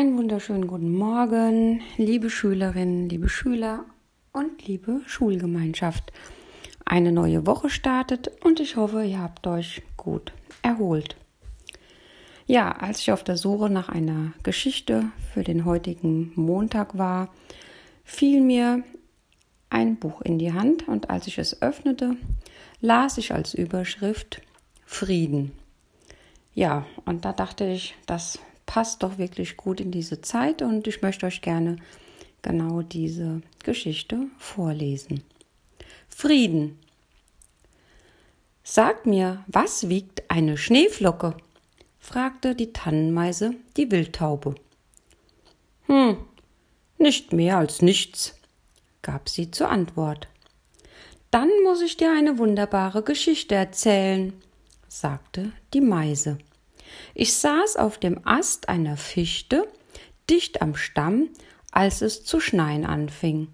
Einen wunderschönen guten Morgen, liebe Schülerinnen, liebe Schüler und liebe Schulgemeinschaft. Eine neue Woche startet und ich hoffe, ihr habt euch gut erholt. Ja, als ich auf der Suche nach einer Geschichte für den heutigen Montag war, fiel mir ein Buch in die Hand und als ich es öffnete, las ich als Überschrift Frieden. Ja, und da dachte ich, das passt doch wirklich gut in diese Zeit und ich möchte euch gerne genau diese Geschichte vorlesen. Frieden. Sagt mir, was wiegt eine Schneeflocke? fragte die Tannenmeise die Wildtaube. Hm, nicht mehr als nichts, gab sie zur Antwort. Dann muss ich dir eine wunderbare Geschichte erzählen, sagte die Meise. Ich saß auf dem Ast einer Fichte, dicht am Stamm, als es zu schneien anfing.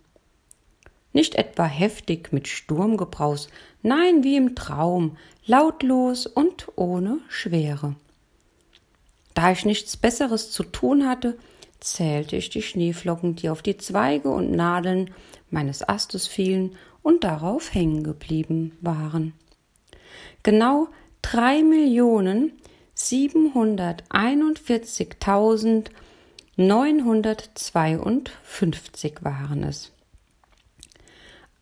Nicht etwa heftig mit Sturmgebraus, nein, wie im Traum, lautlos und ohne Schwere. Da ich nichts Besseres zu tun hatte, zählte ich die Schneeflocken, die auf die Zweige und Nadeln meines Astes fielen und darauf hängen geblieben waren. Genau drei Millionen 741.952 waren es.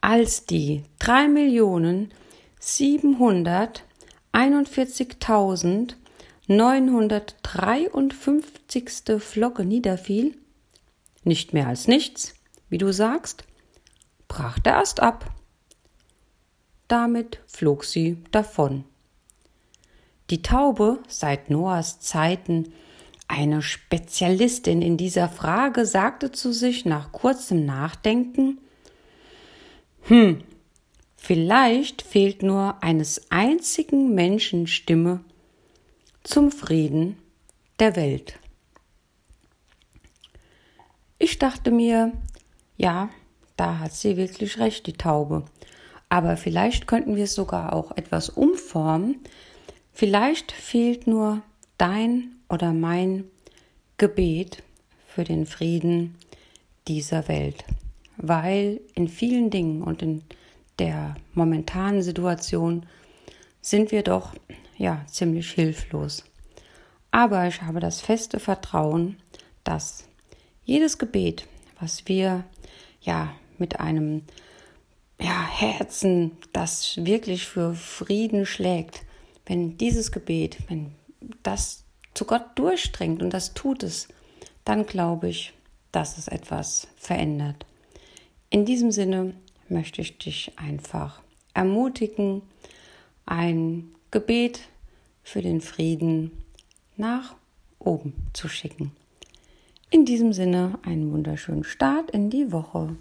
Als die 3.741.953. Flocke niederfiel, nicht mehr als nichts, wie du sagst, brach der Ast ab. Damit flog sie davon. Die Taube, seit Noahs Zeiten eine Spezialistin in dieser Frage, sagte zu sich nach kurzem Nachdenken Hm, vielleicht fehlt nur eines einzigen Menschen Stimme zum Frieden der Welt. Ich dachte mir, ja, da hat sie wirklich recht, die Taube. Aber vielleicht könnten wir es sogar auch etwas umformen, Vielleicht fehlt nur dein oder mein Gebet für den Frieden dieser Welt, weil in vielen Dingen und in der momentanen Situation sind wir doch ja ziemlich hilflos. Aber ich habe das feste Vertrauen, dass jedes Gebet, was wir ja mit einem ja, Herzen, das wirklich für Frieden schlägt, wenn dieses Gebet, wenn das zu Gott durchdringt und das tut es, dann glaube ich, dass es etwas verändert. In diesem Sinne möchte ich dich einfach ermutigen, ein Gebet für den Frieden nach oben zu schicken. In diesem Sinne einen wunderschönen Start in die Woche.